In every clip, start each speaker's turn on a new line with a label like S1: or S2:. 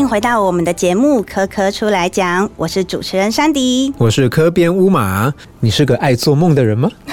S1: 迎回到我们的节目《科科出来讲》，我是主持人山迪，
S2: 我是科边乌马。你是个爱做梦的人吗？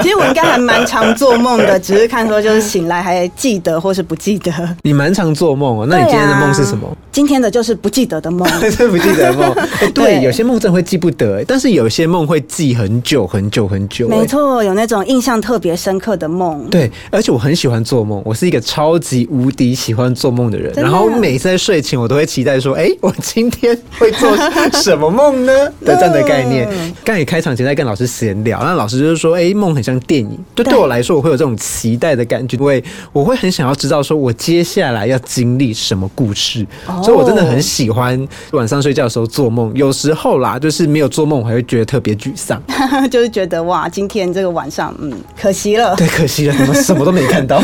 S1: 其实我应该还蛮常做梦的，只是看说就是醒来还记得或是不记得。
S2: 你蛮常做梦哦，那你今天的梦是什么？
S1: 今天的就是不记得的梦，
S2: 是不记得的梦。对，有些梦真的会记不得，但是有些梦会记很久很久很久。
S1: 没错，有那种印象特别深刻的梦。
S2: 对，而且我很喜欢做梦，我是一个超级无敌喜欢做梦的人。然后每次在睡前，我都会期待说：“哎，我今天会做 什么梦呢？”的这样的概念。刚也开场前。在跟老师闲聊，那老师就是说：“哎，梦很像电影。”就对我来说，我会有这种期待的感觉，因为我会很想要知道，说我接下来要经历什么故事。所以我真的很喜欢晚上睡觉的时候做梦。有时候啦，就是没有做梦，我还会觉得特别沮丧，
S1: 就是觉得哇，今天这个晚上，嗯，可惜了。
S2: 对，可惜了，怎么 什么都没看到？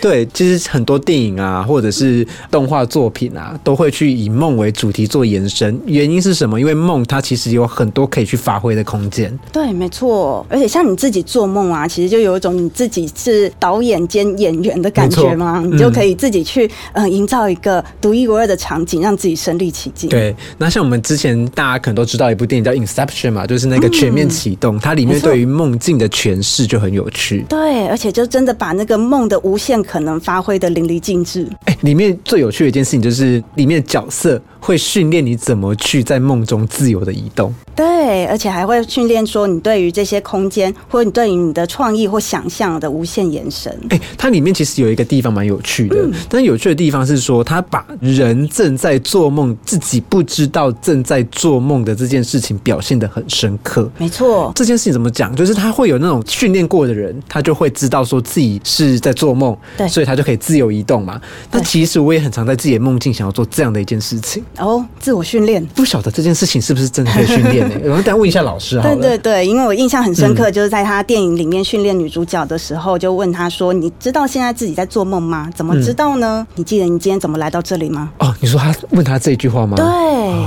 S2: 对，其实很多电影啊，或者是动画作品啊，都会去以梦为主题做延伸。原因是什么？因为梦它其实有很多可以去发挥的空。间
S1: 对，没错，而且像你自己做梦啊，其实就有一种你自己是导演兼演员的感觉嘛，你就可以自己去呃营造一个独一无二的场景，让自己身临其境。
S2: 对，那像我们之前大家可能都知道一部电影叫《Inception》嘛，就是那个全面启动，它里面对于梦境的诠释就很有趣。
S1: 对，而且就真的把那个梦的无限可能发挥的淋漓尽致。
S2: 哎，里面最有趣的一件事情就是里面的角色会训练你怎么去在梦中自由的移动。
S1: 对，而且还会。训练说你对于这些空间，或者你对于你的创意或想象的无限延伸。
S2: 哎，它里面其实有一个地方蛮有趣的，但是有趣的地方是说，他把人正在做梦，自己不知道正在做梦的这件事情表现的很深刻。
S1: 没错，
S2: 这件事情怎么讲？就是他会有那种训练过的人，他就会知道说自己是在做梦，
S1: 对，
S2: 所以他就可以自由移动嘛。那其实我也很常在自己的梦境想要做这样的一件事情。
S1: 哦，自我训练，
S2: 不晓得这件事情是不是真的可以训练呢？我们再问一下老师啊。
S1: 对对对，因为我印象很深刻，就是在他电影里面训练女主角的时候，就问他说：“你知道现在自己在做梦吗？怎么知道呢？你记得你今天怎么来到这里吗？”
S2: 哦，你说他问他这句话吗？
S1: 对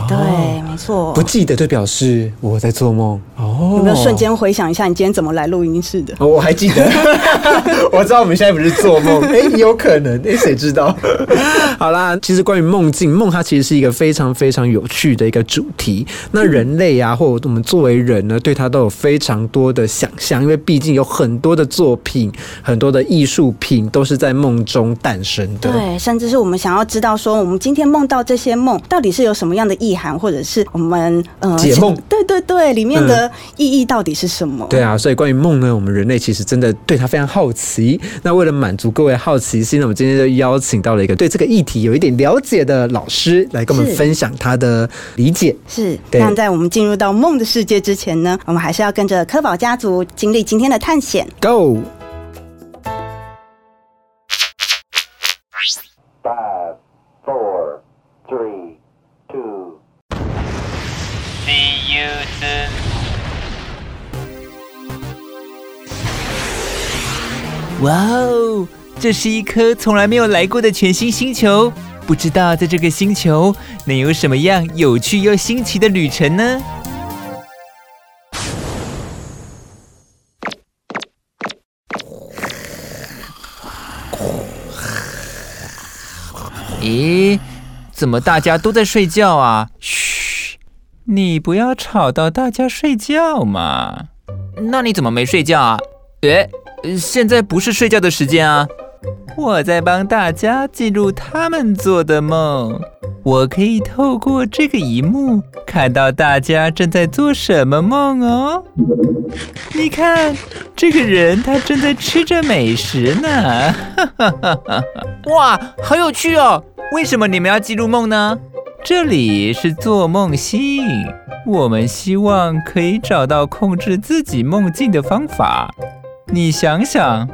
S1: 对，没错。
S2: 不记得就表示我在做梦。哦，
S1: 有没有瞬间回想一下你今天怎么来录音室的？
S2: 我还记得，我知道我们现在不是做梦，哎，有可能，哎，谁知道？好啦，其实关于梦境，梦它其实是一个非常非常有趣的一个主题。那人类啊，或者我们作为人。呢，对他都有非常多的想象，因为毕竟有很多的作品、很多的艺术品都是在梦中诞生的。
S1: 对，甚至是我们想要知道说，我们今天梦到这些梦到底是有什么样的意涵，或者是我们
S2: 呃解梦？
S1: 对对对，里面的意义到底是什么？
S2: 对啊，所以关于梦呢，我们人类其实真的对他非常好奇。那为了满足各位好奇心，那我们今天就邀请到了一个对这个议题有一点了解的老师来跟我们分享他的理解。
S1: 是，那在我们进入到梦的世界之前。呢，我们还是要跟着科宝家族经历今天的探险。
S2: Go。
S3: Five, four, three, two.
S4: See you soon. 哇哦，这是一颗从来没有来过的全新星球，不知道在这个星球能有什么样有趣又新奇的旅程呢？咦，怎么大家都在睡觉啊？嘘，你不要吵到大家睡觉嘛。那你怎么没睡觉啊？诶，现在不是睡觉的时间啊。我在帮大家记录他们做的梦。我可以透过这个荧幕看到大家正在做什么梦哦。你看，这个人他正在吃着美食呢。哇，好有趣哦！为什么你们要记录梦呢？这里是做梦星，我们希望可以找到控制自己梦境的方法。你想想，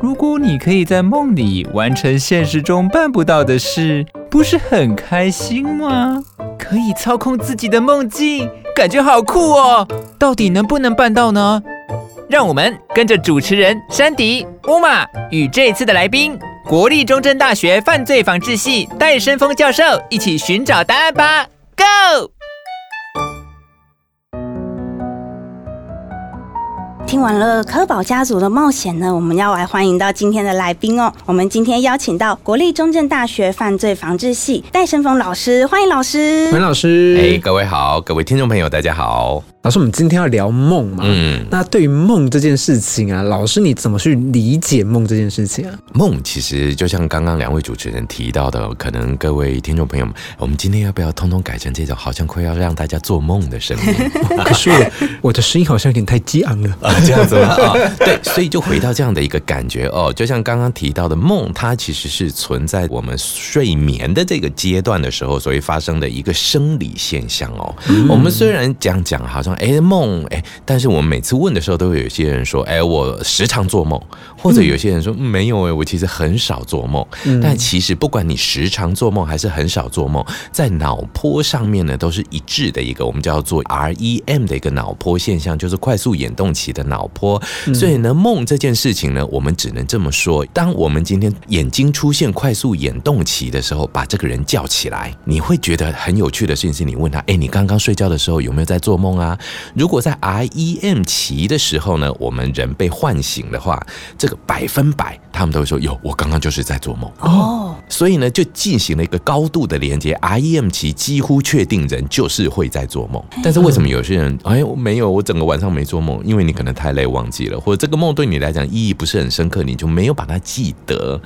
S4: 如果你可以在梦里完成现实中办不到的事，不是很开心吗？可以操控自己的梦境，感觉好酷哦！到底能不能办到呢？让我们跟着主持人山迪、乌玛与这次的来宾。国立中正大学犯罪防治系戴生峰教授一起寻找答案吧！Go！
S1: 听完了科宝家族的冒险呢，我们要来欢迎到今天的来宾哦。我们今天邀请到国立中正大学犯罪防治系戴胜峰老师，欢迎老师。
S2: 欢迎老师。
S5: 哎，各位好，各位听众朋友，大家好。
S2: 老师，我们今天要聊梦嘛？嗯，那对于梦这件事情啊，老师你怎么去理解梦这件事情啊？
S5: 梦其实就像刚刚两位主持人提到的，可能各位听众朋友们，我们今天要不要通通改成这种好像快要让大家做梦的声音？
S2: 可是我我的声音好像有点太激昂了啊，
S5: 这样子吗啊？对，所以就回到这样的一个感觉哦，就像刚刚提到的梦，它其实是存在我们睡眠的这个阶段的时候，所以发生的一个生理现象哦。我们虽然讲讲好像。哎，梦哎，但是我们每次问的时候，都会有些人说，哎，我时常做梦，或者有些人说没有哎，我其实很少做梦。但其实不管你时常做梦还是很少做梦，在脑波上面呢，都是一致的一个我们叫做 REM 的一个脑波现象，就是快速眼动期的脑波。所以呢，梦这件事情呢，我们只能这么说：当我们今天眼睛出现快速眼动期的时候，把这个人叫起来，你会觉得很有趣的事情是，你问他，哎，你刚刚睡觉的时候有没有在做梦啊？如果在 REM 期的时候呢，我们人被唤醒的话，这个百分百他们都会说有，我刚刚就是在做梦哦。所以呢，就进行了一个高度的连接。REM 期几乎确定人就是会在做梦，但是为什么有些人哎，我没有，我整个晚上没做梦，因为你可能太累忘记了，或者这个梦对你来讲意义不是很深刻，你就没有把它记得。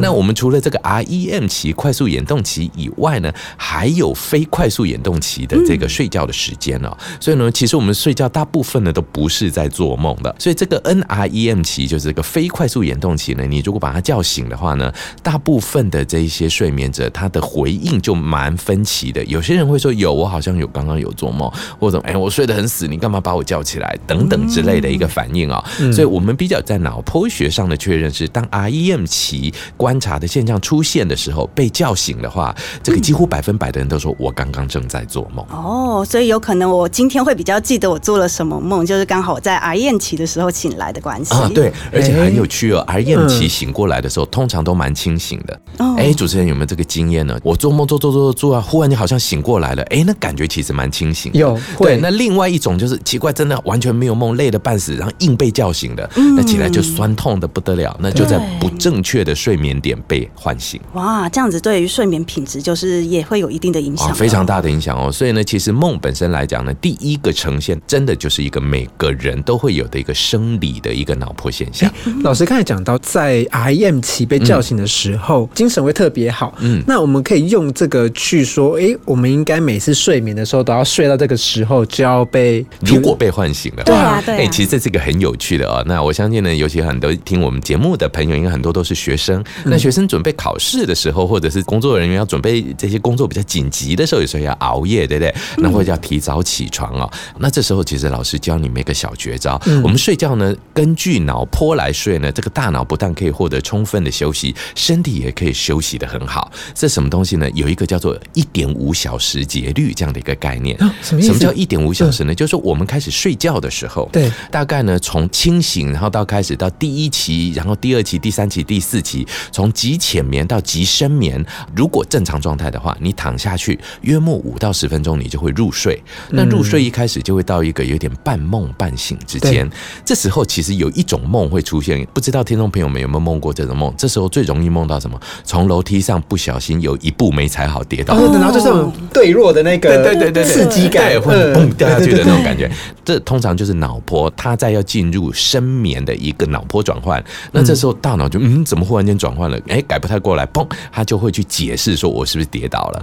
S5: 那我们除了这个 REM 期快速眼动期以外呢，还有非快速眼动期的这个睡觉的时间哦。所以呢，其实我们睡觉大部分呢都不是在做梦的。所以这个 NREM 期就是这个非快速眼动期呢，你如果把他叫醒的话呢，大部分的这一些睡眠者，他的回应就蛮分歧的。有些人会说有，我好像有刚刚有做梦，或者哎，我睡得很死，你干嘛把我叫起来？等等之类的一个反应啊。所以我们比较在脑波学上的确认是，当 REM 期观察的现象出现的时候，被叫醒的话，这个几乎百分百的人都说我刚刚正在做梦。
S1: 哦，所以有可能我今天会比较记得我做了什么梦，就是刚好我在 REM 期的时候醒来的关系
S5: 啊。对，而且很有趣哦，REM 期醒过来的时候，通常都蛮清醒的。哎，主持人有没有这个经验呢？我做梦做做做做啊，忽然你好像醒过来了，哎，那感觉其实蛮清醒。
S2: 有
S5: 对，那另外一种就是奇怪，真的完全没有梦，累得半死，然后硬被叫醒的，那起来就酸痛的不得了，那就在不正确的睡眠点被唤醒。
S1: 哇，这样子对于睡眠品质就是也会有一定的影响，
S5: 非常大的影响哦。所以呢，其实梦本身来讲呢，第一个呈现真的就是一个每个人都会有的一个生理的一个脑波现象。
S2: 老师刚才讲到，在 REM 期被叫醒的时候，精神会特别好。嗯，那我们可以用这个去说，哎，我们应该每次睡眠的时候都要睡到这个时候就要被，
S5: 如果被唤醒了，
S1: 对啊，对。
S5: 哎，其实这是一个很有趣的啊。那我相信呢，尤其很多听我们节目的朋友，应该很多都是学生。那学生准备考试的时候，或者是工作人员要准备这些工作比较紧急的时候，有时候要熬夜，对不对？那或者要提早起床哦。那这时候其实老师教你们一个小绝招：我们睡觉呢，根据脑波来睡呢，这个大脑不但可以获得充分的休息，身体也可以休息的很好。这什么东西呢？有一个叫做一点五小时节律这样的一个概念。
S2: 什么意思？
S5: 什么叫一点五小时呢？就是我们开始睡觉的时候，
S2: 对，
S5: 大概呢从清醒，然后到开始到第一期，然后第二期、第三期、第四期，从极浅眠到极深眠。如果正常状态的话，你躺下去约莫五到十分钟，你就会入睡。那入睡一开始就会到一个有点半梦半醒之间。这时候其实有一种梦会出现，不知道听众朋友们有没有梦过这种梦？这时候最容易梦到什么？从楼梯上不小心有一步没踩好跌倒，
S2: 然后就是对弱的那个
S5: 对对对对
S2: 刺激感，
S5: 会蹦掉下去的那种感觉。这通常就是脑波，它在要进入深眠的一个脑波转换。那这时候大脑就嗯，怎么忽然间转换了？哎，改不太过来，砰，它就会去解释说，我是不是跌倒了？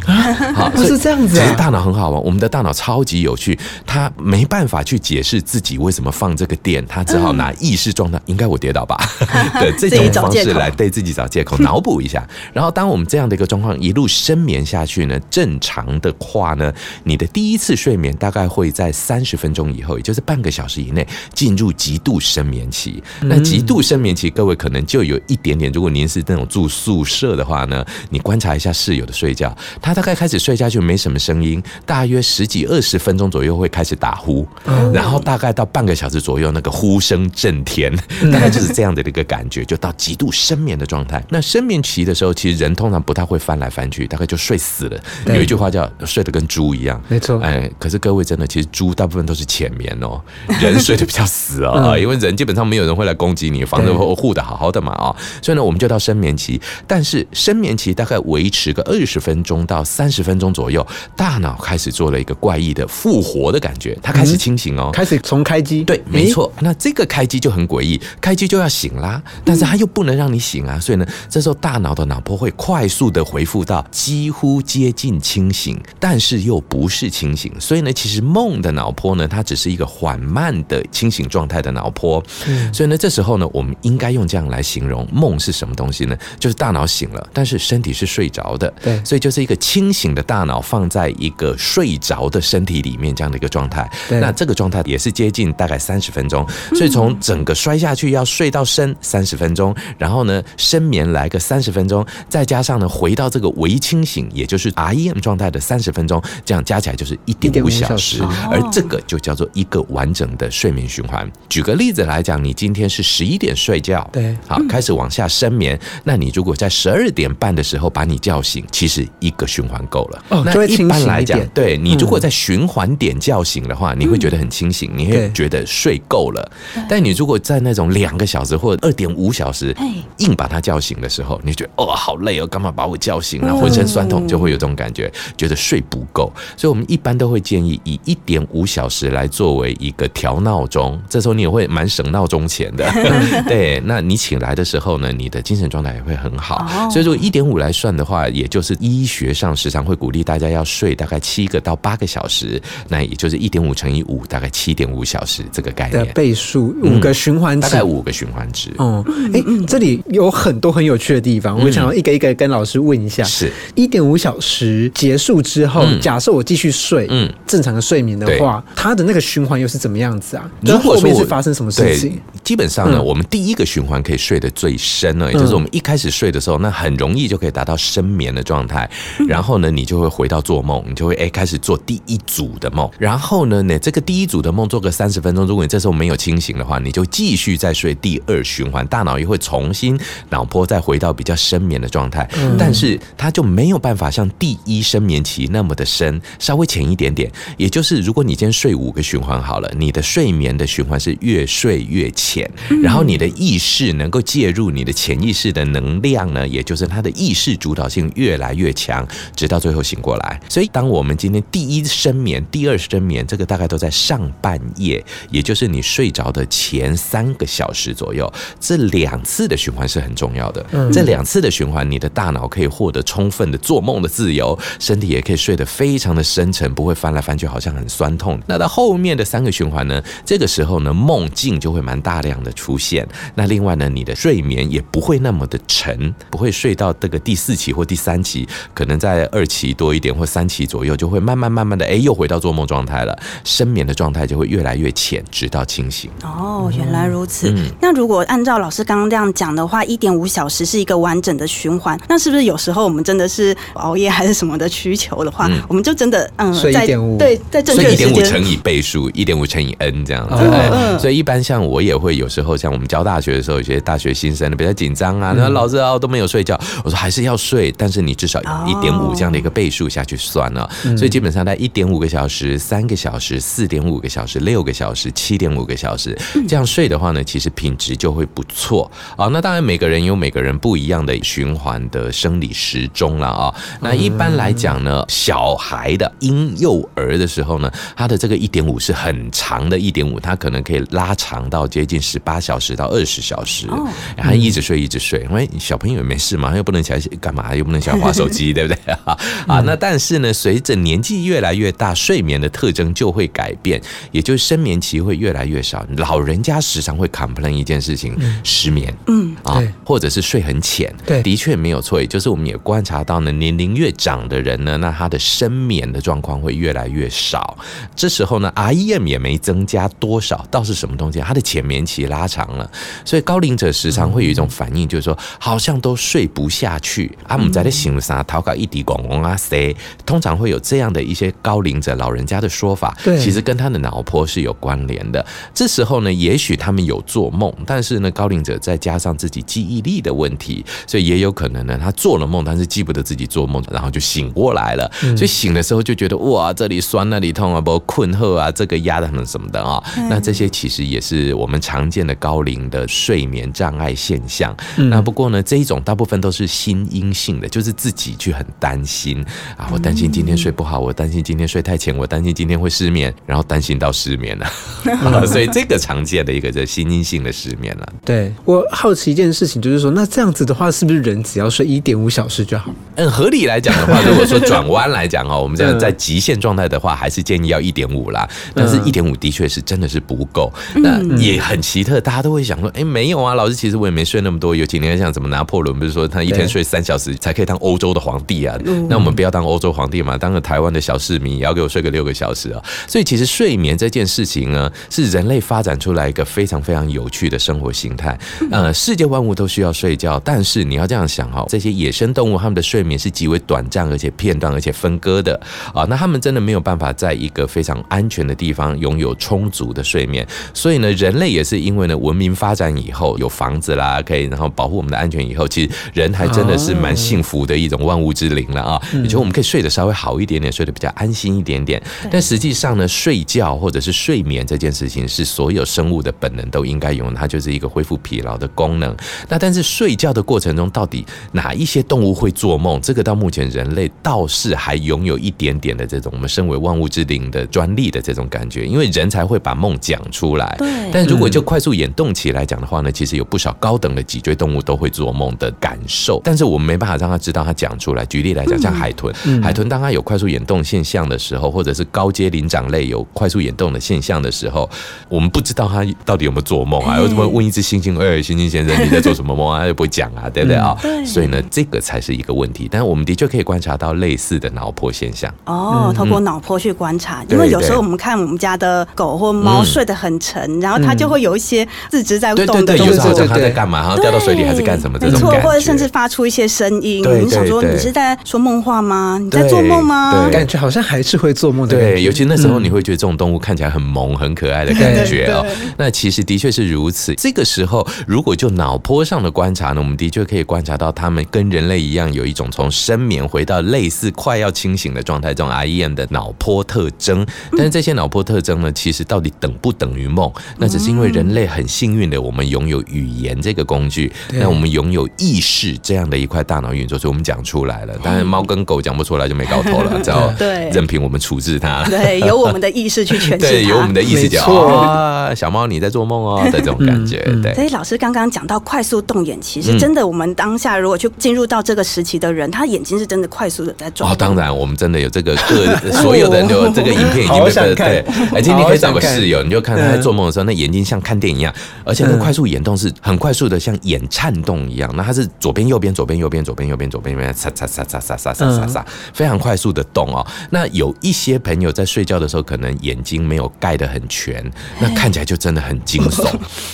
S2: 好，是这样子。
S5: 其实大脑很好玩，我们的大脑超级有趣，它没办法去解释自己为什么放这个电，它只好拿意识状态，应该我跌倒吧？对，这种方式来对自己找借口，脑补一下。然后，当我们这样的一个状况一路深眠下去呢，正常的话呢，你的第一次睡眠大概会在三十分钟以后，也就是半个小时以内进入极度深眠期。那极度深眠期，各位可能就有一点点，如果您是那种住宿舍的话呢，你观察一下室友的睡觉，他大概开始睡下去没什么声音，大约十几二十分钟左右会开始打呼，然后大概到半个小时左右，那个呼声震天，大概就是这样的一个感觉，就到。到极度深眠的状态。那深眠期的时候，其实人通常不太会翻来翻去，大概就睡死了。有一句话叫“睡得跟猪一样”，
S2: 没错
S5: 哎，可是各位真的，其实猪大部分都是浅眠哦，人睡得比较死哦，因为人基本上没有人会来攻击你，房子
S2: 对
S5: 会护得好好的嘛啊、所以呢，我们就到深眠期。但是深眠期大概维持个二十分钟到三十分钟左右，大脑开始做了一个怪异的复活的感觉，它开始清醒哦。
S2: 开始从开机，
S5: 对，没
S2: 诶，
S5: 错。那这个开机就很诡异，开机就要醒啦，但是它又不能让你醒啊，所以呢，这时候大脑的脑波会快速的回复到几乎接近清醒，但是又不是清醒。所以呢，其实梦的脑波呢，它只是一个缓慢的清醒状态的脑波。所以呢，这时候呢，我们应该用这样来形容梦是什么东西呢？就是大脑醒了，但是身体是睡着的。
S2: 对
S5: 所以就是一个清醒的大脑放在一个睡着的身体里面这样的一个状态。那这个状态也是接近大概三十分钟，所以从整个摔下去要睡到深三十分钟，然后呢深眠来个三十分钟，再加上呢回到这个微清醒，也就是 REM 状态的三十分钟，这样加起来就是一点五
S2: 1.5
S5: 小
S2: 小
S5: 时
S2: 时，
S5: 而这个就叫做一个完整的睡眠循环。举个例子来讲，你今天是十一点睡觉，
S2: 对
S5: 好开始往下深眠，那你如果在十二点半的时候把你叫醒，其实一个循环够了。那一
S2: 哦就会清
S5: 般来讲对你如果在循环点叫醒的话，你会觉得很清醒，你会觉得睡够了。但你如果在那种两个小时或者二点五小时
S1: 哎
S5: 硬把他叫醒的时候，你就觉得哦好累哦，干嘛把我叫醒了？浑身酸痛，就会有这种感觉，觉得睡不够。所以我们一般都会建议以一点五小时来作为一个调闹钟，这时候你也会蛮省闹钟钱的。对，那你醒来的时候呢，你的精神状态也会很好。
S1: 哦
S5: 所以如果一点五来算的话，也就是医学上时常会鼓励大家要睡大概七个到八个小时，那也就是一点五乘以五，大概七点五小时这个概
S2: 的
S5: 念，
S2: 倍数五个循环器
S5: 大概。五个循环值。
S2: 哦，哎，这里有很多很有趣的地方，我想要一个一个跟老师问一下。
S5: 是
S2: 一点五小时结束之后，
S5: 嗯
S2: 假设我继续睡，
S5: 嗯
S2: 嗯，正常的睡眠的话，它的那个循环又是怎么样子啊？
S5: 如果
S2: 后面
S5: 说
S2: 是发生什么事情？，
S5: 基本上呢，
S2: 嗯
S5: 我们第一个循环可以睡得最深呢，也就是我们一开始睡的时候，那很容易就可以达到深眠的状态。然后呢，你就会回到做梦，你就会哎开始做第一组的梦。然后呢，你这个第一组的梦做个三十分钟，如果你这时候没有清醒的话，你就继续再睡第二循环，大脑也会重新脑波再回到比较深眠的状态。但是它就没有办法像第一深眠期那么的深，稍微浅一点点。也就是如果你今天睡五个循环好了，你的睡眠的循环是越睡越浅，然后你的意识能够介入你的潜意识的能量呢，也就是它的意识主导性越来越强，直到最后醒过来。所以，当我们今天第一深眠、第二深眠，这个大概都在上半夜，也就是你睡着的前三个小时左右，这两次的循环是很重要的。嗯这两次的循环，你的大脑可以获得充分的做梦的自由，身体也可以睡得非常的深沉，不会翻来翻去，好像很酸痛。那到后面的三个循环呢，这个时候呢，梦境就会蛮大量的出现。那另外呢，你的睡眠也不会那么的沉，不会睡到这个第四期或第三期，可能在二期多一点或三期左右，就会慢慢慢慢的，哎，又回到做梦状态了。深眠的状态就会越来越浅，直到清醒。
S1: 哦，原来如此。
S5: 嗯
S1: 那如果按照老师刚刚这样讲的话，一点五小时是一个完整的循环，那是不是有时候我们真的是熬夜还是什么的需求的话，
S5: 嗯。
S1: 我们就真的嗯，
S2: 睡
S1: 在
S2: 1.5
S1: 对，在正确的时间。
S5: 点五乘以倍数，一点五乘以 n 这样子。所以一般像我也会有时候像我们教大学的时候，有些大学新生比较紧张
S2: 嗯。
S5: 啊，那老师啊都没有睡觉，我说还是要睡，但是你至少
S1: 哦。
S5: 一点五这样的一个倍数下去算了。
S2: 嗯。
S5: 所以基本上在一点五个小时、三个小时、四点五个小时、六个小时、七点五个小时
S2: 嗯。
S5: 这样睡的话呢，其实品质就会不错啊。那当然每个人有每个人不一样的循环的生理时钟了啊。那一般来讲呢，小孩的婴幼儿的时候呢，他的这个一点五是很长的一点五，他可能可以拉长到接近十八小时到二十小时，
S1: 哦
S5: 然后一直睡一直睡，因为小朋友也没事嘛，又不能起来干嘛，又不能起来划手机，对不对 啊？那但是呢，随着年纪越来越大，睡眠的特征就会改变，也就是深眠期会越来越少。老人家时常会 complain 一件事情，失眠，
S1: 嗯
S5: 啊
S2: 对，
S5: 或者是睡很浅，
S2: 对
S5: 的确没有错。也就是我们也观察到呢，年龄越长的人呢，那他的深眠的状况会越来越少。这时候呢，REM 也没增加多少，倒是什么东西？他的浅眠期拉长了，所以高龄者时常会有一种反应，就是说好像都睡不下去啊，我们在那醒啥，逃搞一滴拱拱啊塞，通常会有这样的一些高龄者老人家的说法，
S2: 对
S5: 其实跟他的脑波是有关联的。这时候呢，也许他们有做梦，但是呢，高龄者在加上自己记忆力的问题，所以也有可能呢，他做了梦，但是记不得自己做梦，然后就醒过来了。所以醒的时候就觉得哇，这里酸那里痛啊，包括困惑啊，这个压的很什么的啊。那这些其实也是我们常见的高龄的睡眠障碍现象。那不过呢，这一种大部分都是心因性的，就是自己去很担心啊，我担心今天睡不好，我担心今天睡太浅，我担心今天会失眠，然后担心到失眠了。所以这个常见的一个这心因性的失眠了。
S2: 对我好奇一件事情，就是说，那这样子的话，是不是人只要睡一点五小时就好？
S5: 嗯，合理来讲的话，如果说转弯来讲哦，我们这样在极限状态的话，还是建议要一点五啦。但是一点五的确是真的是不够，那也很奇特，大家都会想说，哎，没有啊，老师其实我也没睡那么多。有几年像什么拿破仑，不是说他一天睡三小时才可以当欧洲的皇帝啊？那我们不要当欧洲皇帝嘛，当个台湾的小市民也要给我睡个六个小时啊！所以其实睡眠这件事情呢，是人类发展出来一个非常非常有趣的生活形态。呃，世界万物都需要睡觉，但是你要这样想哈，这些野生动物它们的睡眠是极为短暂，而且片段，而且分割的啊。那它们真的没有办法在一个非常安全的地方拥有充足的睡眠。所以呢，人类也是因为呢，文明发展以后有房子啦，可以然后保护我们的安全以后，其实人还真的是蛮幸福的一种万物之灵了啊。也就我们可以睡得稍微好一点点，睡得比较安心一点点。但实际上呢，睡觉或者是睡眠这件事情，是所有生物的本能都应该有，它就是一个恢复疲劳的功能。那但是睡觉的过程中，到底哪一些动物会做梦？这个到目前人类倒是还拥有一点点的这种我们身为万物之灵的专利的这种感觉，因为人才会把梦讲出来。
S1: 对。
S5: 但如果就快速眼动起来讲的话呢，其实有不少高等的脊椎动物都会做梦的感受，但是我们没办法让他知道他讲出来。举例来讲，像海豚，海豚当它有快速眼动现象的时候，或者是高阶灵长类有快速眼动的现象的时候，我们不知道它到底有没有做梦啊？为什么问一只猩猩，哎，猩猩先生你在做什么梦啊？又不会讲啊，对不对啊？所以呢，这个才是一个问题。但是我们的确可以观察到类似的脑波现象。
S1: 哦，透过脑波去观察，因为有时候我们看我们家的狗或猫睡得很沉，然后它就会有一些四肢在动的
S5: 动作，它在干嘛？然后掉到水里还是干什么？这种
S1: 或者甚至发出一些声音。你想说你是在说梦话吗？你在做梦吗？
S2: 感觉好像还是会做梦的。
S5: 对，尤其那时候你会觉得这种动物看起来很萌、很可爱的感觉哦。那其实的确是如此。这个时候，如果就脑波上的观察呢，我们的确可以观察到，它们跟人类一样，有一种从深眠回到类似快要清醒的状态，这种 REM 的脑波特征。但是这些脑波特征呢，其实到底等不等于梦？那只是因为人类很幸运的，我们拥有语言这个工具，那我们拥有意识这样的一块大脑运作，所以我们讲出来了。当然，猫跟狗讲不出来就没搞头了，只要任凭我们处置它。
S1: 对，由我们的意识去诠释
S5: 对，由我们的意识讲啊，小猫你在做梦哦的这种感觉。对，
S1: 所以老师刚刚刚讲到快速动眼期，是真的。我们当下如果去进入到这个时期的人，他眼睛是真的快速的在转。
S5: 哦，当然，我们真的有这个各 所有的人都这个影片已经被对。而且你可以找个室友，你就看他在做梦的时候，那眼睛像看电影一样，而且那快速眼动是很快速的，像眼颤动一样。那他是左边右边左边右边左边右边左边右边擦擦擦擦擦擦擦擦擦，非常快速的动哦。那有一些朋友在睡觉的时候，可能眼睛没有盖得很全，那看起来就真的很惊悚。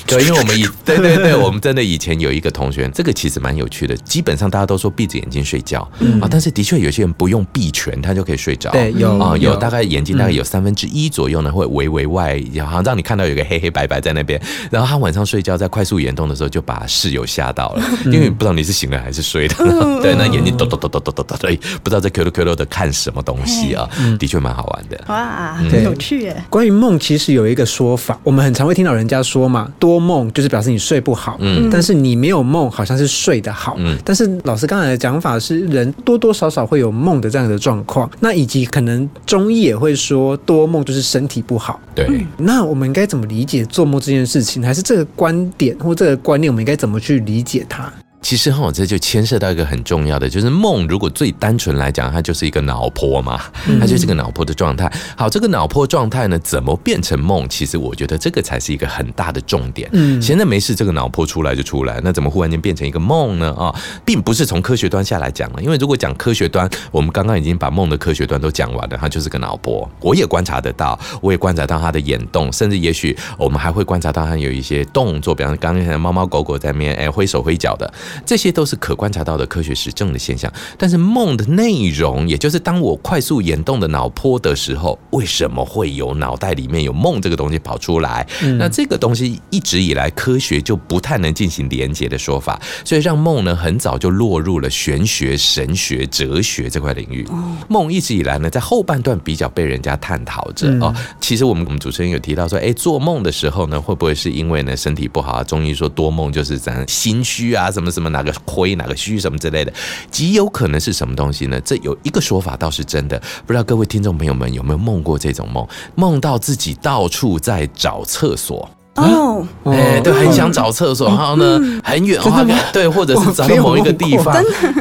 S5: 对，因为我们以对对对，我们真的以前有一个同学，这个其实蛮有趣的。基本上大家都说闭着眼睛睡觉啊，但是的确有些人不用闭全，他就可以睡着。
S2: 对，有
S5: 啊，有大概眼睛大概有三分之一左右呢，会微微外，好像让你看到有个黑黑白白在那边。然后他晚上睡觉在快速眼动的时候，就把室友吓到了，因为不知道你是醒了还是睡的。对，那眼睛抖抖抖抖抖抖抖，对，不知道在 Q 溜 Q 溜的看什么东西啊，的确蛮好玩的。
S1: 哇，很有趣耶！
S2: 关于梦，其实有一个说法，我们很常会听到人家说嘛，多梦就是表示你睡不好。嗯，但是你没有梦，好像是睡得好。嗯，但是老师刚才的讲法是，人多多少少会有梦的这样的状况。那以及可能中医也会说，多梦就是身体不好。
S5: 对，
S2: 那我们应该怎么理解做梦这件事情？还是这个观点或这个观念，我们应该怎么去理解它？
S5: 其实哈，这就牵涉到一个很重要的，就是梦。如果最单纯来讲，它就是一个脑波嘛，它就是个脑波的状态。好，这个脑波状态呢，怎么变成梦？其实我觉得这个才是一个很大的重点。嗯，现在没事，这个脑波出来就出来，那怎么忽然间变成一个梦呢？啊，并不是从科学端下来讲了，因为如果讲科学端，我们刚刚已经把梦的科学端都讲完了，它就是个脑波。我也观察得到，我也观察到它的眼动，甚至也许我们还会观察到它有一些动作，比方刚刚猫猫狗狗在面哎挥手挥脚的。这些都是可观察到的科学实证的现象。但是梦的内容，也就是当我快速眼动的脑波的时候，为什么会有脑袋里面有梦这个东西跑出来？那这个东西一直以来科学就不太能进行连接的说法，所以让梦呢很早就落入了玄学、神学、哲学这块领域。梦一直以来呢，在后半段比较被人家探讨着哦。其实我们我们主持人有提到说，哎，做梦的时候呢，会不会是因为呢身体不好啊？中医说多梦就是咱心虚啊，什么什么哪个亏哪个虚什么之类的，极有可能是什么东西呢？这有一个说法倒是真的，不知道各位听众朋友们有没有梦过这种梦？梦到自己到处在找厕所。哦，哎，对，很想找厕所，然后呢，很远的话，对，或者是找到某一个地方，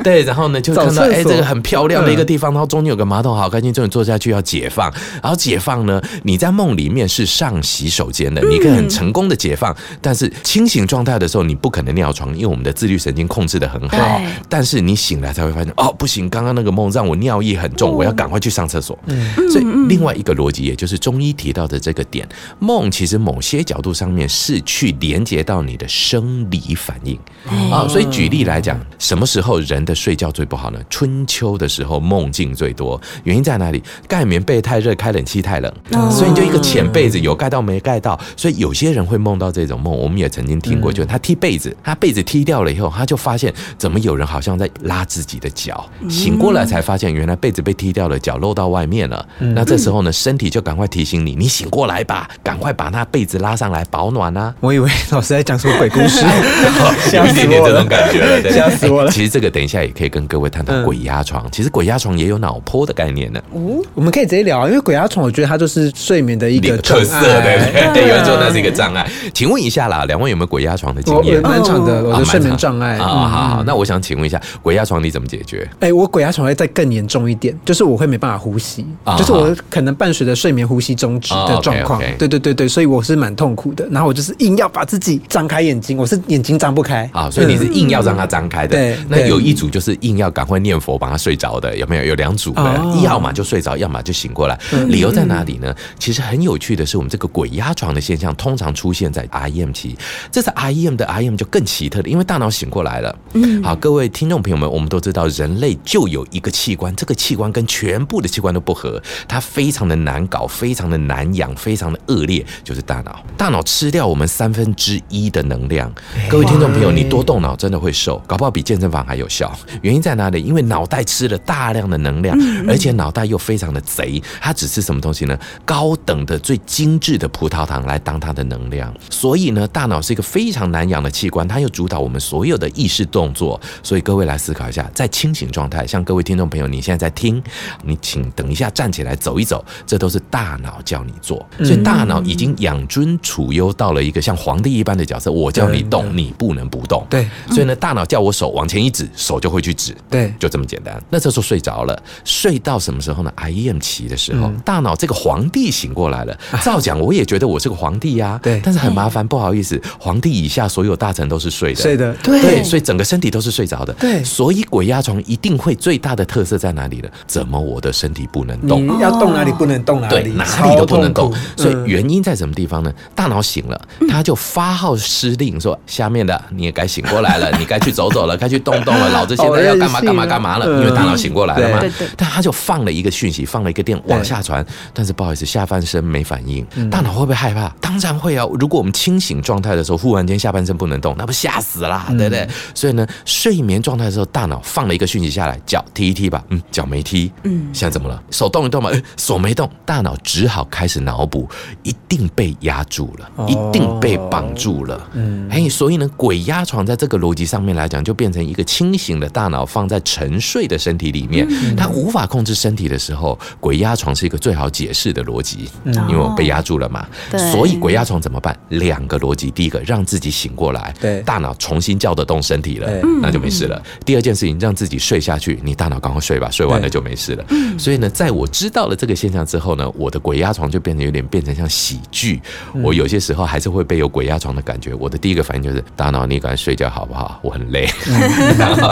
S5: 对，然后呢，就看到哎，这个很漂亮的一个地方，然后中间有个马桶，好干净，终于坐下去要解放，然后解放呢，你在梦里面是上洗手间的，你可以很成功的解放，但是清醒状态的时候，你不可能尿床，因为我们的自律神经控制的很好，但是你醒来才会发现，哦，不行，刚刚那个梦让我尿意很重，我要赶快去上厕所。所以另外一个逻辑，也就是中医提到的这个点，梦其实某些角度上。上面是去连接到你的生理反应啊，所以举例来讲，什么时候人的睡觉最不好呢？春秋的时候梦境最多，原因在哪里？盖棉被太热，开冷气太冷，所以你就一个浅被子有盖到没盖到，所以有些人会梦到这种梦。我们也曾经听过，就他踢被子，他被子踢掉了以后，他就发现怎么有人好像在拉自己的脚，醒过来才发现原来被子被踢掉了，脚露到外面了。那这时候呢，身体就赶快提醒你，你醒过来吧，赶快把那被子拉上来。保暖啊！
S2: 我以为老师在讲什么鬼故事，
S5: 有一点点这种感觉了，
S2: 吓死我了。
S5: 其实这个等一下也可以跟各位探讨鬼压床。其实鬼压床也有脑波的概念呢。
S2: 哦，我们可以直接聊啊，因为鬼压床，我觉得它就是睡眠的一个
S5: 特色，对对，有人说那是一个障碍。请问一下啦，两位有没有鬼压床的经验？
S2: 蛮长的，我的睡眠障碍
S5: 啊。好好，那我想请问一下，鬼压床你怎么解决？
S2: 哎，我鬼压床会再更严重一点，就是我会没办法呼吸，就是我可能伴随着睡眠呼吸中止的状况。对对对对，所以我是蛮痛苦的。然后我就是硬要。把自己张开眼睛，我是眼睛张不开
S5: 啊，所以你是硬要让它张开的。
S2: 对，
S5: 那有一组就是硬要赶快念佛把它睡着的，有没有？有两组的，要么就睡着，要么就醒过来。理由在哪里呢？其实很有趣的是，我们这个鬼压床的现象通常出现在 REM 期，这是 REM 的 REM 就更奇特的，因为大脑醒过来了。嗯，好，各位听众朋友们，我们都知道人类就有一个器官，这个器官跟全部的器官都不合，它非常的难搞，非常的难养，非常的恶劣，就是大脑。大脑吃掉我们三。分之一的能量，各位听众朋友，你多动脑真的会瘦，搞不好比健身房还有效。原因在哪里？因为脑袋吃了大量的能量，而且脑袋又非常的贼，它只吃什么东西呢？高等的、最精致的葡萄糖来当它的能量。所以呢，大脑是一个非常难养的器官，它又主导我们所有的意识动作。所以各位来思考一下，在清醒状态，像各位听众朋友，你现在在听，你请等一下站起来走一走，这都是大脑叫你做。所以大脑已经养尊处优到了一个像。皇帝一般的角色，我叫你动，你不能不动。
S2: 对，
S5: 所以呢，大脑叫我手往前一指，手就会去指。
S2: 对，
S5: 就这么简单。那这时候睡着了，睡到什么时候呢？IEM 期的时候，大脑这个皇帝醒过来了。照讲，我也觉得我是个皇帝呀。
S2: 对，
S5: 但是很麻烦，不好意思，皇帝以下所有大臣都是睡的。
S2: 睡的，
S1: 对，
S5: 所以整个身体都是睡着的。
S2: 对，
S5: 所以鬼压床一定会最大的特色在哪里呢？怎么我的身体不能动？
S2: 要动哪里不能动哪里？
S5: 哪里都不能动。所以原因在什么地方呢？大脑醒了，他就发号。施令说：“下面的你也该醒过来了，你该去走走了，该去动动了。老子现在要干嘛干嘛干嘛了？因为大脑醒过来了嘛。但他就放了一个讯息，放了一个电往下传。但是不好意思，下半身没反应。大脑会不会害怕？当然会啊！如果我们清醒状态的时候，忽然间下半身不能动，那不吓死啦，对不对？所以呢，睡眠状态的时候，大脑放了一个讯息下来，脚踢一踢吧。嗯，脚没踢。嗯，现在怎么了？手动一动嘛？手没动，大脑只好开始脑补，一定被压住了，一定被绑住了。嗯，哎，所以呢，鬼压床在这个逻辑上面来讲，就变成一个清醒的大脑放在沉睡的身体里面，它无法控制身体的时候，鬼压床是一个最好解释的逻辑，因为我被压住了嘛。所以鬼压床怎么办？两个逻辑，第一个让自己醒过来，
S2: 对，
S5: 大脑重新叫得动身体了，那就没事了。第二件事情，让自己睡下去，你大脑赶快睡吧，睡完了就没事了。所以呢，在我知道了这个现象之后呢，我的鬼压床就变得有点变成像喜剧。我有些时候还是会被有鬼压床的感觉，我的第一个反应就是大脑，你赶快睡觉好不好？我很累，然后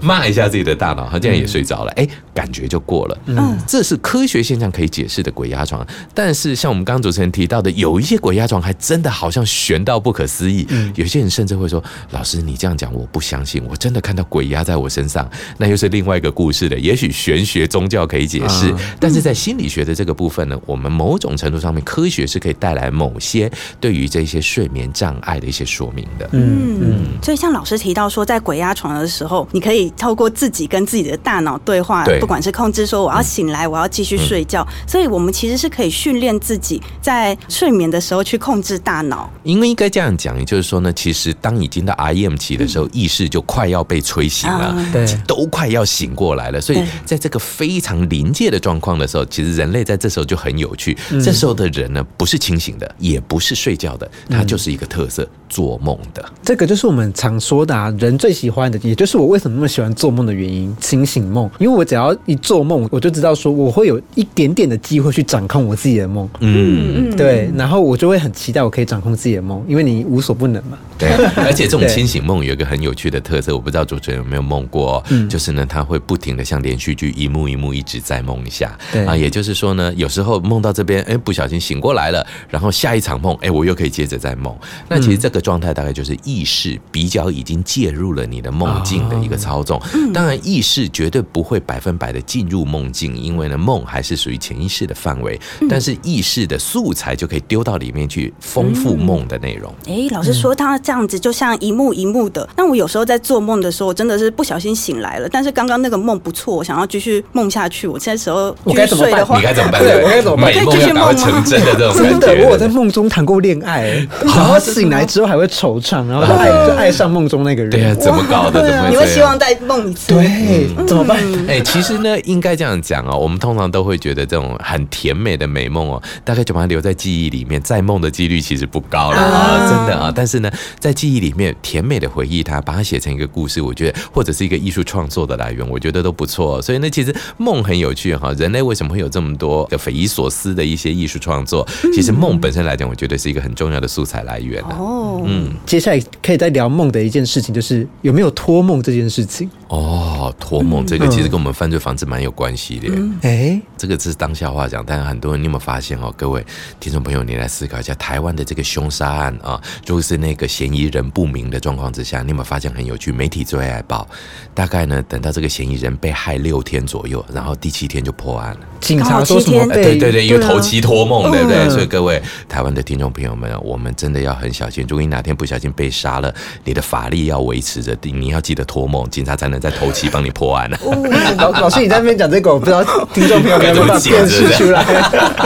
S5: 骂一下自己的大脑，他竟然也睡着了，哎，感觉就过了。嗯，这是科学现象可以解释的鬼压床。但是像我们刚刚主持人提到的，有一些鬼压床还真的好像悬到不可思议。有些人甚至会说：“老师，你这样讲我不相信，我真的看到鬼压在我身上。”那又是另外一个故事了。也许玄学宗教可以解释，但是在心理学的这个部分呢，我们某种程度上面，科学是可以带来某些对于这些睡眠障碍的一些说明的。
S1: 嗯嗯。所以像老师提到说，在鬼压床的时候，你可以透过自己跟自己的大脑对话，不管是控制说我要醒来，我要继续睡觉。所以我们其实是可以训练自己在睡眠的时候去控制大脑。
S5: 因为应该这样讲，也就是说呢，其实当已经到 REM 期的时候，意识就快要被催醒了，
S2: 对，
S5: 都快要醒过来了。所以在这个非常临界的状况的时候，其实人类在这时候就很有趣。这时候的人呢，不是清醒的，也不是睡觉的，它就是一个特色，做梦的。
S2: 这个就是我们常说的啊，人最喜欢的，也就是我为什么那么喜欢做梦的原因——清醒梦。因为我只要一做梦，我就知道说我会有一点点的机会去掌控我自己的梦。嗯，对，然后我就会很期待我可以掌控自己的梦，因为你无所不能嘛。
S5: 对，而且这种清醒梦有一个很有趣的特色，我不知道主持人有没有梦过，就是呢，他会不停的像连续剧一幕一幕一直在梦一下。
S2: 对
S5: 啊，也就是说呢，有时候梦到这边，哎，不小心醒过来了，然后下一场梦，哎，我又可以接着再梦。那其实这个状态大概就是意识比较已经介入了你的梦境的一个操纵。当然，意识绝对不会百分百的进入梦境，因为呢，梦还是属于潜意识的范围。但是意识的素材就可以丢到里面去，丰富梦的内容。
S1: 哎，老师说他这样子就像一幕一幕的。那我有时候在做梦的时候，我真的是不小心醒来了。但是刚刚那个梦不错，我想要继续梦下去。我现在时候
S2: 我该怎么办？
S5: 你该怎么办？
S2: 对，我该怎么办？
S5: 美梦要成真的这种
S2: 真的，我有在梦中谈过恋爱，然后醒来之后还会惆怅，然后就爱就爱上梦中那个人。
S5: 对啊，怎么搞的？怎么
S1: 你会希望在梦一次？
S2: 对，怎么办？
S5: 哎，其实呢，应该这样讲哦。我们通常都会觉得这种很甜美的美梦哦，大概就把它留在记忆里面，再梦的几率其实不高了啊，真的啊。但是呢，在记忆里面甜美的回忆，它把它写成一个故事，我觉得或者是一个艺术创作的来源，我觉得都不错。所以呢，其实梦很有趣哈。人类为什么会有这么多的匪夷所思的一些艺术创作？其实梦本身来讲，我觉得是一个很重要的素材来源哦。
S2: 嗯，接下来可以再聊梦的一件事情，就是有没有托梦这件事情。
S5: 哦，托梦这个其实跟我们犯罪防治蛮有关系的。哎，这个是当下话讲，但是很多人你有没有发现哦？各位听众朋友，你来思考一下，台湾的这个凶杀案啊，就是那个嫌疑人不明的状况之下，你有没有发现很有趣？媒体最爱报，大概呢，等到这个嫌疑人被害六天左右，然后第七天就破案了。
S2: 警察说什么？
S5: 对对对，因为头七托梦，对不对？所以各位台湾的听众朋友们，我们真的要很小心。如果你哪天不小心被杀了，你的法力要维持着，你要记得托梦，警察才能在头七帮你破案呢。
S2: 老老师，你在那边讲这个，我不知道听众朋友有没有辨识出来？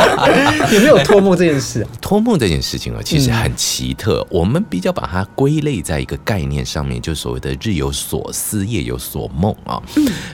S2: 有没有托梦这件事？
S5: 托梦这件事情啊，其实很奇特。我们比较把它归类在一个概念上面，就所谓的日有所思，夜有所梦啊。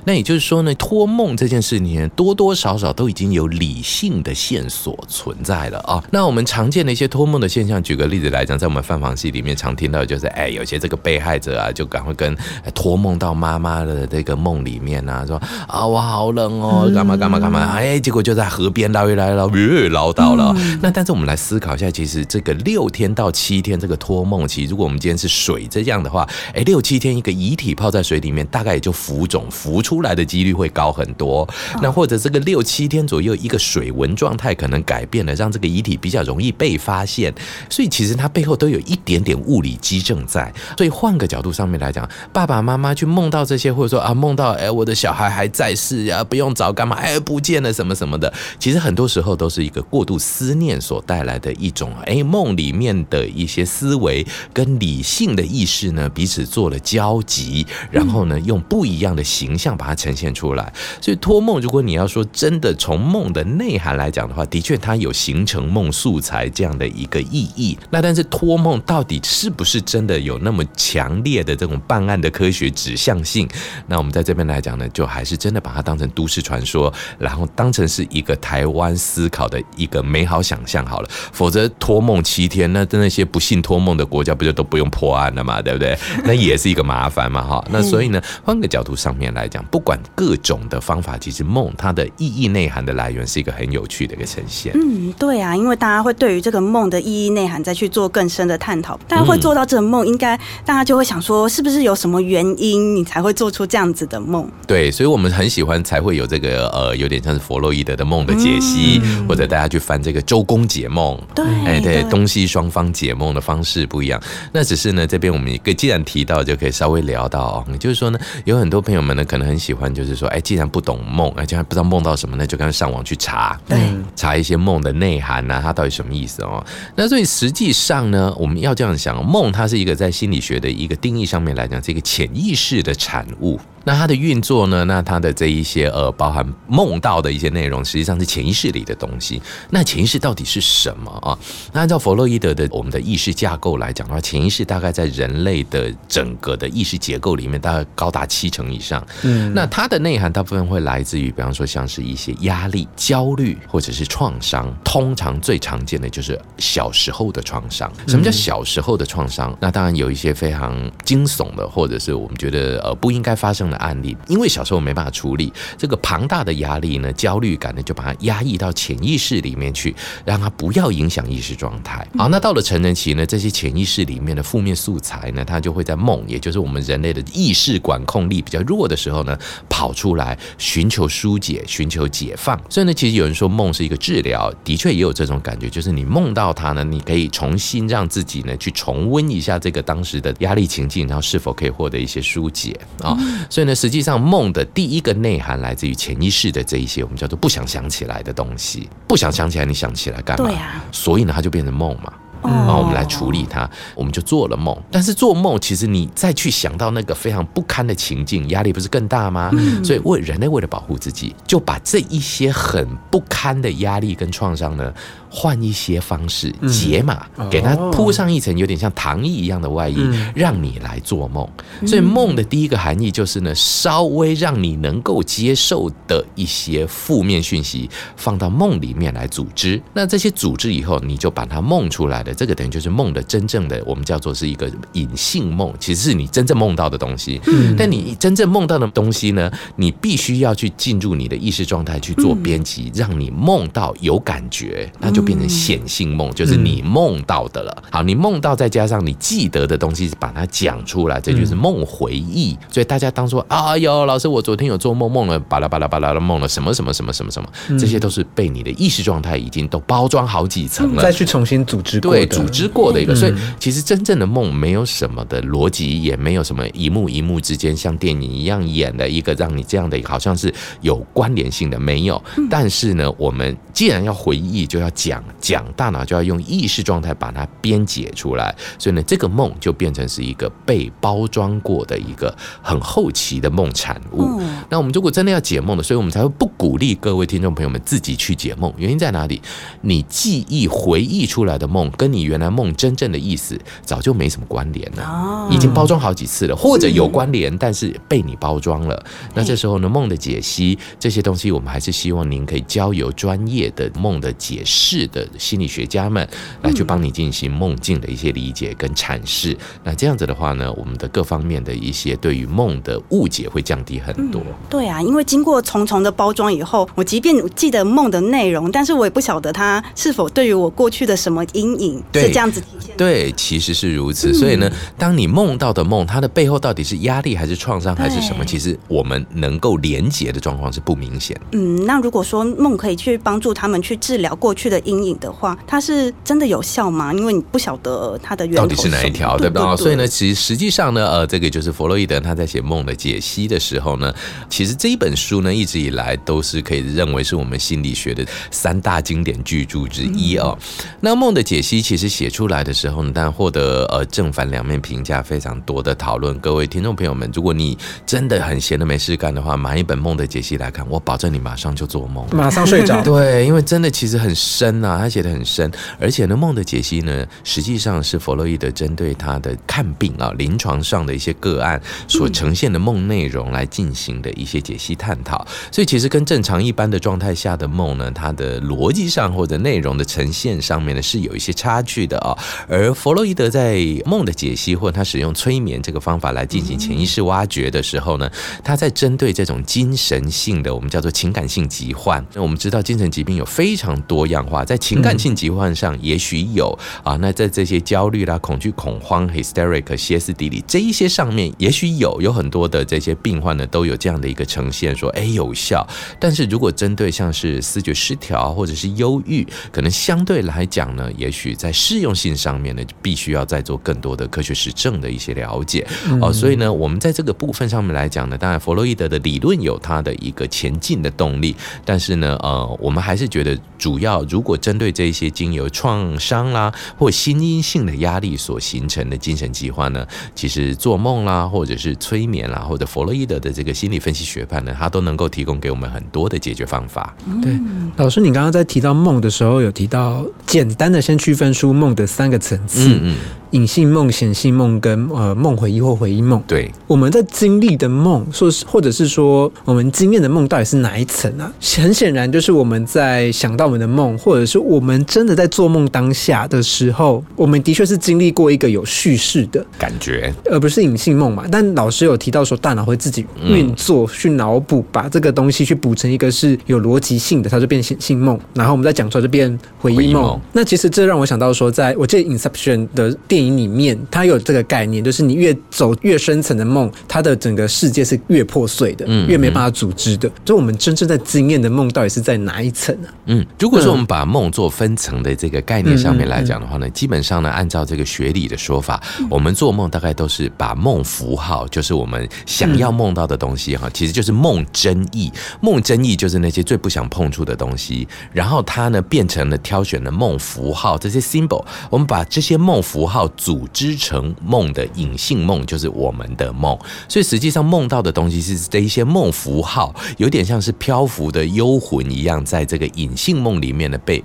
S5: 那也就是说呢，托梦这件事情多多少少都已经有理性的线索存在了啊。那我们常见的一些托梦的现象，举个例子来讲，在我们犯房戏里面常听到，就是哎，有些这个被害者啊，就赶快跟托梦到妈妈的这个梦里面啊，说啊，我好冷哦，干嘛干嘛干嘛，哎，结果就在河边捞一捞捞，越捞到了。那但是我们来思考一下，其实这个六天到七天这个托梦期，如果我们今天是水这样的话，哎，六七天一个遗体泡在水里面，大概也就浮肿浮出来的几率会高很多。那或者这个六七天左右，一个水文状态可能改变了，让这个遗体比较容易被发现。所以其实它背后都有一点点物理基证在。所以换个角度上面来讲，爸爸妈妈去梦到这些，或者说啊梦到哎我的小孩还在世啊，不用找干嘛？哎不见了什么什么的，其实很多时候都是一个过度思念所带来的一种哎梦里面的一些思维跟理性的意识呢彼此做了交集，然后呢用不一样的形象把它呈现出来。所以托梦，如果你要说真的从梦的内涵来讲的话，的确它有形成梦素材这样的一个意义。那但是托梦到到底是不是真的有那么强烈的这种办案的科学指向性？那我们在这边来讲呢，就还是真的把它当成都市传说，然后当成是一个台湾思考的一个美好想象好了。否则托梦七天，那在那些不信托梦的国家，不就都不用破案了嘛？对不对？那也是一个麻烦嘛，哈。那所以呢，换个角度上面来讲，不管各种的方法，其实梦它的意义内涵的来源是一个很有趣的一个呈现。
S1: 嗯，对啊，因为大家会对于这个梦的意义内涵再去做更深的探讨。大家会做到这个梦，应该大家就会想说，是不是有什么原因你才会做出这样子的梦？
S5: 对，所以我们很喜欢才会有这个呃，有点像是弗洛伊德的梦的解析，或者大家去翻这个周公解梦。
S1: 对，哎，
S5: 对，东西双方解梦的方式不一样。那只是呢，这边我们一个既然提到，就可以稍微聊到哦。就是说呢，有很多朋友们呢，可能很喜欢，就是说，哎，既然不懂梦，而且还不知道梦到什么，那就赶快上网去查，
S1: 对，
S5: 查一些梦的内涵呐，它到底什么意思哦？那所以实际上呢，我们要这样想，梦它是一个在心理学的一个定义上面来讲，是一个潜意识的产物。那它的运作呢？那它的这一些呃，包含梦到的一些内容，实际上是潜意识里的东西。那潜意识到底是什么啊？那按照弗洛伊德的我们的意识架构来讲的话，潜意识大概在人类的整个的意识结构里面，大概高达七成以上。嗯，那它的内涵大部分会来自于，比方说像是一些压力、焦虑或者是创伤。通常最常见的就是小时候的创伤。什么叫小时候的创伤？那当然有一些非常惊悚的，或者是我们觉得呃不应该发生的。案例，因为小时候没办法处理这个庞大的压力呢，焦虑感呢，就把它压抑到潜意识里面去，让它不要影响意识状态。好，那到了成人期呢，这些潜意识里面的负面素材呢，它就会在梦，也就是我们人类的意识管控力比较弱的时候呢，跑出来寻求疏解、寻求解放。所以呢，其实有人说梦是一个治疗，的确也有这种感觉，就是你梦到它呢，你可以重新让自己呢去重温一下这个当时的压力情境，然后是否可以获得一些疏解啊？所以。那实际上，梦的第一个内涵来自于潜意识的这一些，我们叫做不想想起来的东西。不想想起来，你想起来干嘛？所以呢，它就变成梦嘛。啊，我们来处理它，我们就做了梦。但是做梦，其实你再去想到那个非常不堪的情境，压力不是更大吗？所以为人类为了保护自己，就把这一些很不堪的压力跟创伤呢。换一些方式解码，给它铺上一层有点像糖衣一样的外衣，让你来做梦。所以梦的第一个含义就是呢，稍微让你能够接受的一些负面讯息放到梦里面来组织。那这些组织以后，你就把它梦出来的，这个等于就是梦的真正的，我们叫做是一个隐性梦，其实是你真正梦到的东西。但你真正梦到的东西呢，你必须要去进入你的意识状态去做编辑，让你梦到有感觉，那就。变成显性梦，就是你梦到的了。好，你梦到再加上你记得的东西，把它讲出来，这就是梦回忆。所以大家当说啊哟，老师，我昨天有做梦，梦了巴拉巴拉巴拉的梦了什么什么什么什么什么，这些都是被你的意识状态已经都包装好几层了，
S2: 再去重新组织
S5: 对组织过的一个。所以其实真正的梦没有什么的逻辑，也没有什么一幕一幕之间像电影一样演的一个让你这样的好像是有关联性的没有。但是呢，我们既然要回忆，就要讲。讲大脑就要用意识状态把它编解出来，所以呢，这个梦就变成是一个被包装过的一个很后期的梦产物。那我们如果真的要解梦的，所以我们才会不鼓励各位听众朋友们自己去解梦。原因在哪里？你记忆回忆出来的梦，跟你原来梦真正的意思早就没什么关联了，已经包装好几次了，或者有关联，但是被你包装了。那这时候呢，梦的解析这些东西，我们还是希望您可以交由专业的梦的解释。的心理学家们来去帮你进行梦境的一些理解跟阐释，那这样子的话呢，我们的各方面的一些对于梦的误解会降低很多。
S1: 对啊，因为经过重重的包装以后，我即便记得梦的内容，但是我也不晓得它是否对于我过去的什么阴影是这样子体现。
S5: 对，其实是如此。所以呢，当你梦到的梦，它的背后到底是压力还是创伤还是什么？其实我们能够连接的状况是不明显。
S1: 嗯，那如果说梦可以去帮助他们去治疗过去的阴。影的话，它是真的有效吗？因为你不晓得它的源
S5: 到底是哪一条，对不对？所以呢，其实实际上呢，呃，这个就是弗洛伊德他在写梦的解析的时候呢，其实这一本书呢，一直以来都是可以认为是我们心理学的三大经典巨著之一哦。那梦的解析其实写出来的时候呢，但获得呃正反两面评价非常多的讨论。各位听众朋友们，如果你真的很闲的没事干的话，买一本梦的解析来看，我保证你马上就做梦，
S2: 马上睡着。
S5: 对，因为真的其实很深。深呐，他写的很深，而且呢，梦的解析呢，实际上是弗洛伊德针对他的看病啊，临床上的一些个案所呈现的梦内容来进行的一些解析探讨。所以其实跟正常一般的状态下的梦呢，它的逻辑上或者内容的呈现上面呢，是有一些差距的啊。而弗洛伊德在梦的解析或者他使用催眠这个方法来进行潜意识挖掘的时候呢，他在针对这种精神性的我们叫做情感性疾患。那我们知道精神疾病有非常多样化，在情感性疾患上也许有啊，那在这些焦虑啦、恐惧、恐慌、hysteric、歇斯底里这一些上面，也许有有很多的这些病患呢，都有这样的一个呈现，说哎有效。但是如果针对像是思觉失调或者是忧郁，可能相对来讲呢，也许在适用性上面呢，必须要再做更多的科学实证的一些了解哦。所以呢，我们在这个部分上面来讲呢，当然弗洛伊德的理论有它的一个前进的动力，但是呢，呃，我们还是觉得主要如果针对这些经由创伤啦或心因性的压力所形成的精神疾患呢，其实做梦啦，或者是催眠啦，或者弗洛伊德的这个心理分析学派呢，它都能够提供给我们很多的解决方法。
S2: 对，老师，你刚刚在提到梦的时候，有提到简单的先区分出梦的三个层次。嗯嗯。隐性梦、显性梦跟呃梦回忆或回忆梦，
S5: 对，
S2: 我们在经历的梦，说是或者是说我们经验的梦，到底是哪一层啊？很显然，就是我们在想到我们的梦，或者是我们真的在做梦当下的时候，我们的确是经历过一个有叙事的
S5: 感觉，
S2: 而不是隐性梦嘛。但老师有提到说，大脑会自己运作去脑补，把这个东西去补成一个是有逻辑性的，它就变显性梦，然后我们再讲出来就变回忆梦。那其实这让我想到说，在我记得《Inception》的电影里面，它有这个概念，就是你越走越深层的梦，它的整个世界是越破碎的，越没办法组织的。就我们真正在经验的梦，到底是在哪一层呢？
S5: 嗯，如果说我们把梦做分层的这个概念上面来讲的话呢，基本上呢，按照这个学理的说法，我们做梦大概都是把梦符号，就是我们想要梦到的东西哈，其实就是梦真意。梦真意就是那些最不想碰触的东西，然后它呢变成了挑选的梦符号，这些 symbol，我们把这些梦符号组。织成梦的隐性梦就是我们的梦，所以实际上梦到的东西是这一些梦符号，有点像是漂浮的幽魂一样，在这个隐性梦里面呢被。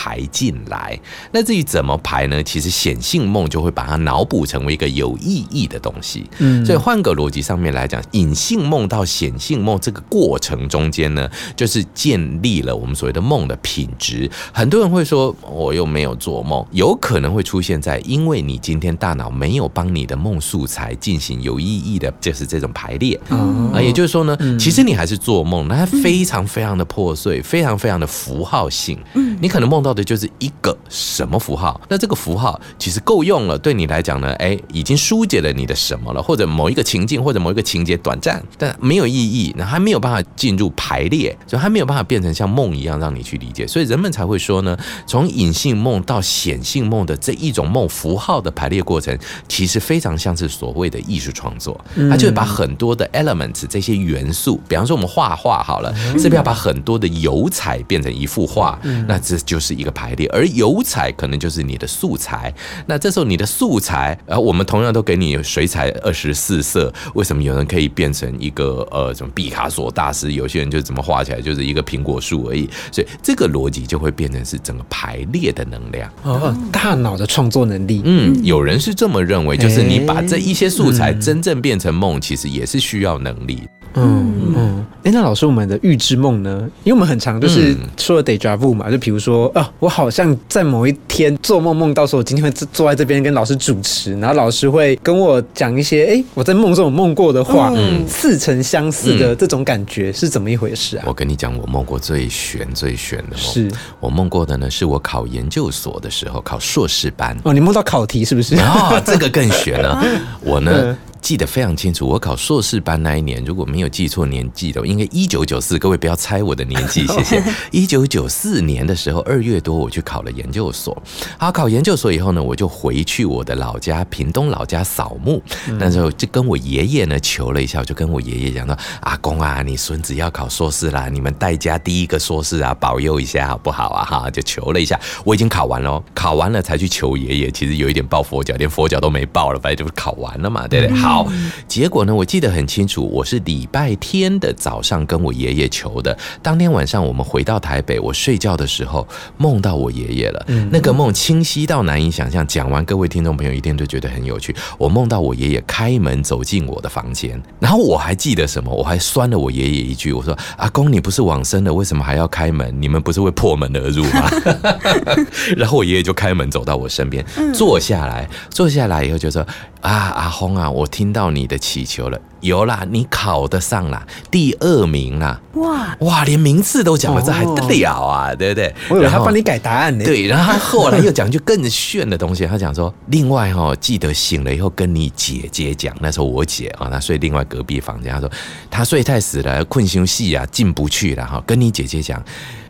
S5: 排进来，那至于怎么排呢？其实显性梦就会把它脑补成为一个有意义的东西。嗯，所以换个逻辑上面来讲，隐性梦到显性梦这个过程中间呢，就是建立了我们所谓的梦的品质。很多人会说，我又没有做梦，有可能会出现在因为你今天大脑没有帮你的梦素材进行有意义的，就是这种排列啊。也就是说呢，其实你还是做梦，那它非常非常的破碎，非常非常的符号性。嗯，你可能梦到。到的就是一个什么符号？那这个符号其实够用了，对你来讲呢？哎，已经疏解了你的什么了？或者某一个情境，或者某一个情节短暂，但没有意义，那还没有办法进入排列，就还没有办法变成像梦一样让你去理解。所以人们才会说呢，从隐性梦到显性梦的这一种梦符号的排列过程，其实非常像是所谓的艺术创作。它就会把很多的 elements 这些元素，比方说我们画画好了，是不是要把很多的油彩变成一幅画？那这就是。一个排列，而油彩可能就是你的素材。那这时候你的素材，呃，我们同样都给你水彩二十四色，为什么有人可以变成一个呃什么毕卡索大师？有些人就怎么画起来就是一个苹果树而已。所以这个逻辑就会变成是整个排列的能量
S2: 哦，大脑的创作能力。
S5: 嗯，有人是这么认为，就是你把这一些素材真正变成梦，其实也是需要能力。
S2: 嗯嗯，哎，那老师，我们的预知梦呢？因为我们很常就是说了 deja vu 嘛，就比如说啊，我好像在某一天做梦，梦到说我今天会坐在这边跟老师主持，然后老师会跟我讲一些哎，我在梦中有梦过的话，似曾相似的这种感觉是怎么一回事啊？
S5: 我跟你讲，我梦过最悬最悬的梦，
S2: 是
S5: 我梦过的呢，是我考研究所的时候考硕士班
S2: 哦，你梦到考题是不是？
S5: 啊，这个更悬了，我呢。记得非常清楚，我考硕士班那一年，如果没有记错年纪的，应该一九九四。各位不要猜我的年纪，谢谢。一九九四年的时候，二月多我去考了研究所。好，考研究所以后呢，我就回去我的老家屏东老家扫墓。那时候就跟我爷爷呢求了一下，我就跟我爷爷讲说：“阿公啊，你孙子要考硕士啦，你们代家第一个硕士啊，保佑一下好不好啊？”哈，就求了一下。我已经考完了，考完了才去求爷爷。其实有一点抱佛脚，连佛脚都没抱了，反正就是考完了嘛，对不对？好。好，结果呢，我记得很清楚，我是礼拜天的早上跟我爷爷求的。当天晚上我们回到台北，我睡觉的时候梦到我爷爷了。嗯那个梦清晰到难以想象。讲完，各位听众朋友一定都觉得很有趣。我梦到我爷爷开门走进我的房间，然后我还记得什么？我还酸了我爷爷一句，我说：“阿公，你不是往生了，为什么还要开门？你们不是会破门而入吗？” 然后我爷爷就开门走到我身边，坐下来，坐下来以后就说。啊，阿红啊，我听到你的祈求了，有啦，你考得上啦，第二名啦，哇哇，连名次都讲了，这还得了啊，对不对？
S2: 我以为他帮你改答案呢。
S5: 对，然后他后来又讲句更炫的东西，他讲说，另外哈，记得醒了以后跟你姐姐讲，那时候我姐啊，她睡另外隔壁房间，她说她睡太死了，困休息啊，进不去了哈，跟你姐姐讲，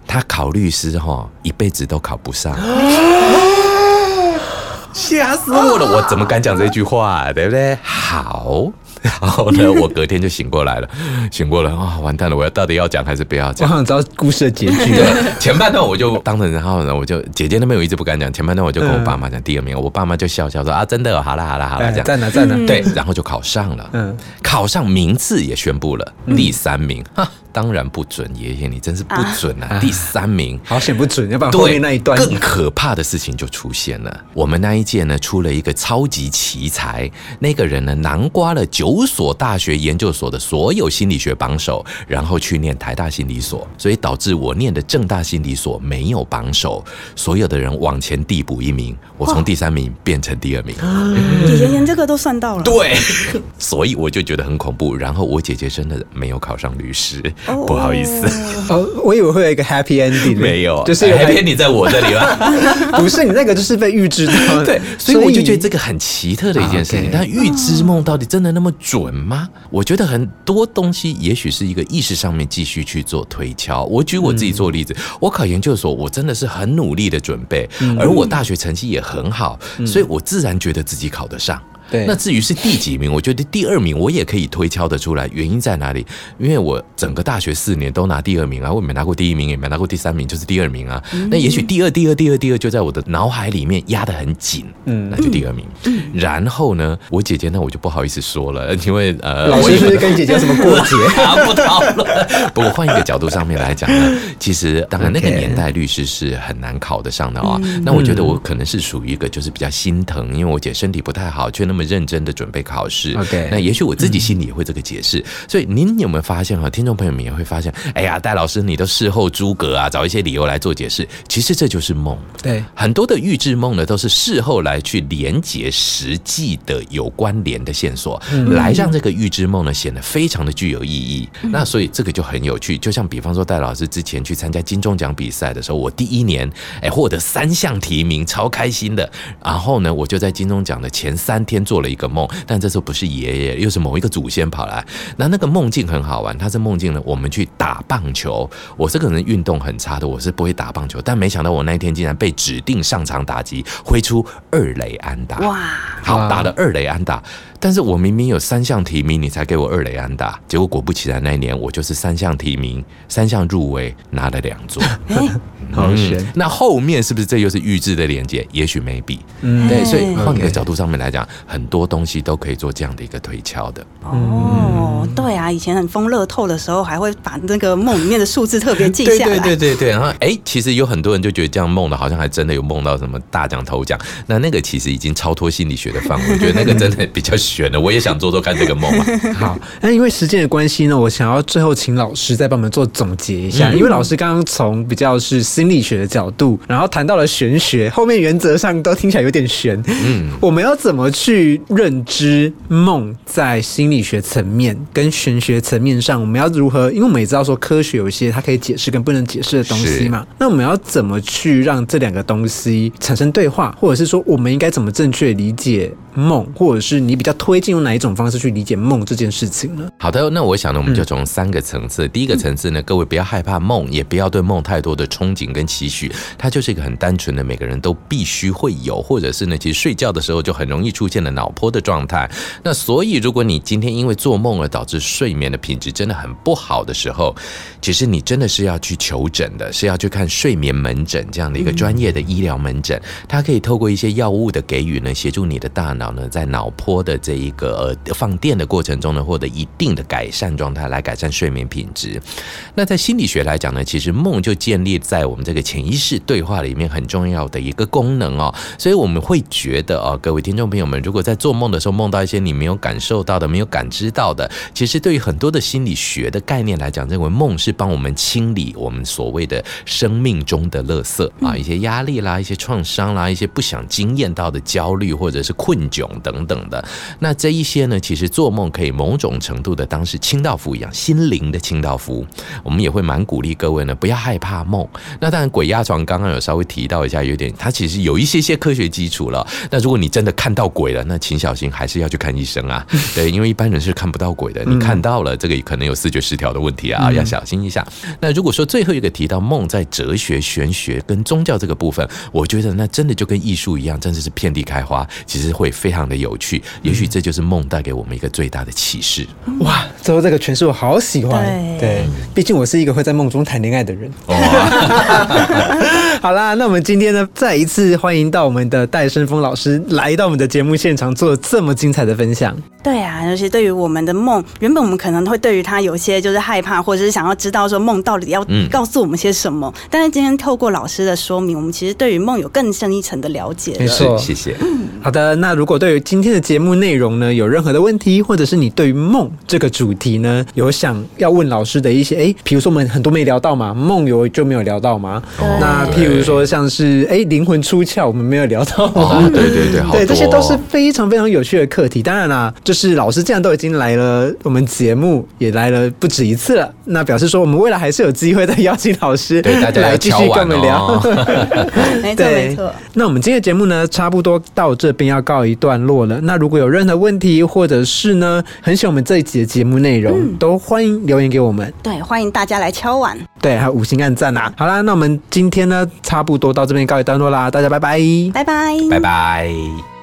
S5: 她考律师哈，一辈子都考不上。吓死我了！我怎么敢讲这句话，对不对？好。然后呢，我隔天就醒过来了，醒过来啊，完蛋了！我要到底要讲还是不要讲？
S2: 我想知道故事的结局。
S5: 前半段我就当着，然后呢，我就姐姐那边我一直不敢讲。前半段我就跟我爸妈讲第二名，我爸妈就笑笑说啊，真的，好了好了好了，这样
S2: 在哪在哪？
S5: 对，然后就考上了，嗯，考上名次也宣布了，第三名，哈，当然不准，爷爷你真是不准啊！第三名，
S2: 好险不准，要不然后面那一段
S5: 更可怕的事情就出现了。我们那一届呢，出了一个超级奇才，那个人呢，南瓜了九。五所大学研究所的所有心理学榜首，然后去念台大心理所，所以导致我念的正大心理所没有榜首，所有的人往前递补一名，我从第三名变成第二名。
S1: 姐姐连这个都算到了，
S5: 对，所以我就觉得很恐怖。然后我姐姐真的没有考上律师，不好意思。
S2: 哦，我以为会有一个 happy ending，
S5: 没有，
S2: 就是
S5: happy ending 在我这里
S2: 吗？不是，你那个就是被预知的。
S5: 对，所以我就觉得这个很奇特的一件事情。但预知梦到底真的那么？准吗？我觉得很多东西也许是一个意识上面继续去做推敲。我举我自己做例子，我考研究所，我真的是很努力的准备，而我大学成绩也很好，所以我自然觉得自己考得上。
S2: 对，
S5: 那至于是第几名，我觉得第二名我也可以推敲得出来，原因在哪里？因为我整个大学四年都拿第二名啊，我也没拿过第一名，也没拿过第三名，就是第二名啊。那也许第二、第二、第二、第二就在我的脑海里面压得很紧，嗯，那就第二名。然后呢，我姐姐呢，我就不好意思说了，因为呃，
S2: 老师是跟姐姐有什么过节
S5: 啊？不讨论。不过换一个角度上面来讲呢，其实当然那个年代律师是很难考得上的啊。那我觉得我可能是属于一个就是比较心疼，因为我姐身体不太好，却那么认真的准备考试。
S2: OK，
S5: 那也许我自己心里也会这个解释。所以您有没有发现哈？听众朋友们也会发现，哎呀，戴老师你都事后诸葛啊，找一些理由来做解释。其实这就是梦。
S2: 对，
S5: 很多的预知梦呢，都是事后来去连接实际的有关联的线索，来让这个预知梦呢显得非常的具有意义。那所以这个就很有趣。就像比方说，戴老师之前去参加金钟奖比赛的时候，我第一年哎获得三项提名，超开心的。然后呢，我就在金钟奖的前三天做了一个梦，但这时候不是爷爷，又是某一个祖先跑来。那那个梦境很好玩，他是梦境呢，我们去打棒球。我这个人运动很差的，我是不会打棒球，但没想到我那一天竟然被指定上场打击，挥出二垒安打。哇，好打了二垒安打。但是我明明有三项提名，你才给我二雷安打，结果果不其然，那一年我就是三项提名，三项入围，拿了两座。
S2: 好悬。
S5: 那后面是不是这又是预制的连接？也许没比。嗯，对，所以换个角度上面来讲，很多东西都可以做这样的一个推敲的。
S1: 哦，对啊，以前很疯乐透的时候，还会把那个梦里面的数字特别记下
S5: 来。对对对对然后哎，其实有很多人就觉得这样梦的，好像还真的有梦到什么大奖头奖。那那个其实已经超脱心理学的范围，我觉得那个真的比较。选的，我也想做做看这个梦啊。
S2: 好，那因为时间的关系呢，我想要最后请老师再帮我们做总结一下。因为老师刚刚从比较是心理学的角度，然后谈到了玄学，后面原则上都听起来有点悬。嗯，我们要怎么去认知梦在心理学层面跟玄学层面上？我们要如何？因为我们也知道说科学有一些它可以解释跟不能解释的东西嘛。那我们要怎么去让这两个东西产生对话，或者是说我们应该怎么正确理解梦，或者是你比较？推进用哪一种方式去理解梦这件事情呢？
S5: 好的，那我想呢，我们就从三个层次。第一个层次呢，各位不要害怕梦，也不要对梦太多的憧憬跟期许，它就是一个很单纯的，每个人都必须会有，或者是呢，其实睡觉的时候就很容易出现的脑波的状态。那所以，如果你今天因为做梦而导致睡眠的品质真的很不好的时候，其实你真的是要去求诊的，是要去看睡眠门诊这样的一个专业的医疗门诊，它可以透过一些药物的给予呢，协助你的大脑呢在脑波的这一个呃放电的过程中呢，获得一定的改善状态，来改善睡眠品质。那在心理学来讲呢，其实梦就建立在我们这个潜意识对话里面很重要的一个功能哦。所以我们会觉得哦，各位听众朋友们，如果在做梦的时候梦到一些你没有感受到的、没有感知到的，其实对于很多的心理学的概念来讲，认为梦是帮我们清理我们所谓的生命中的垃圾啊，一些压力啦、一些创伤啦、一些不想经验到的焦虑或者是困窘等等的。那这一些呢，其实做梦可以某种程度的当是清道夫一样，心灵的清道夫。我们也会蛮鼓励各位呢，不要害怕梦。那当然，鬼压床刚刚有稍微提到一下，有点它其实有一些些科学基础了。那如果你真的看到鬼了，那请小心，还是要去看医生啊。对，因为一般人是看不到鬼的，你看到了，这个可能有视觉失调的问题啊，要小心一下。那如果说最后一个提到梦在哲学、玄学跟宗教这个部分，我觉得那真的就跟艺术一样，真的是遍地开花，其实会非常的有趣。也许这就是梦带给我们一个最大的启示。
S2: 哇，最后这个诠释我好喜欢。对，毕竟我是一个会在梦中谈恋爱的人。哦 好啦，那我们今天呢，再一次欢迎到我们的戴生峰老师来到我们的节目现场，做这么精彩的分享。
S1: 对啊，尤其对于我们的梦，原本我们可能会对于他有些就是害怕，或者是想要知道说梦到底要告诉我们些什么。但是今天透过老师的说明，我们其实对于梦有更深一层的了解。
S2: 没错，
S5: 谢谢。
S2: 好的，那如果对于今天的节目内容呢，有任何的问题，或者是你对于梦这个主题呢，有想要问老师的一些，哎，比如说我们很多没聊到嘛，梦游就没有聊到嘛？那譬如说像是哎灵魂出窍，我们没有聊到。
S5: 对对对，
S2: 对，这些都是非常非常有趣的课题。当然啦，就是老师既然都已经来了，我们节目也来了不止一次了，那表示说我们未来还是有机会再邀请老师来继续跟我们聊。
S1: 没错没错。
S2: 那我们今天的节目呢，差不多到这边要告一段落了。那如果有任何问题，或者是呢很喜欢我们这一集的节目内容，都欢迎留言给我们。
S1: 对，欢迎大家来敲碗。
S2: 对，还有五星按赞啊。好啦，那我们今天呢，差不多到这边告一段落啦，大家拜拜，
S1: 拜拜，
S5: 拜拜。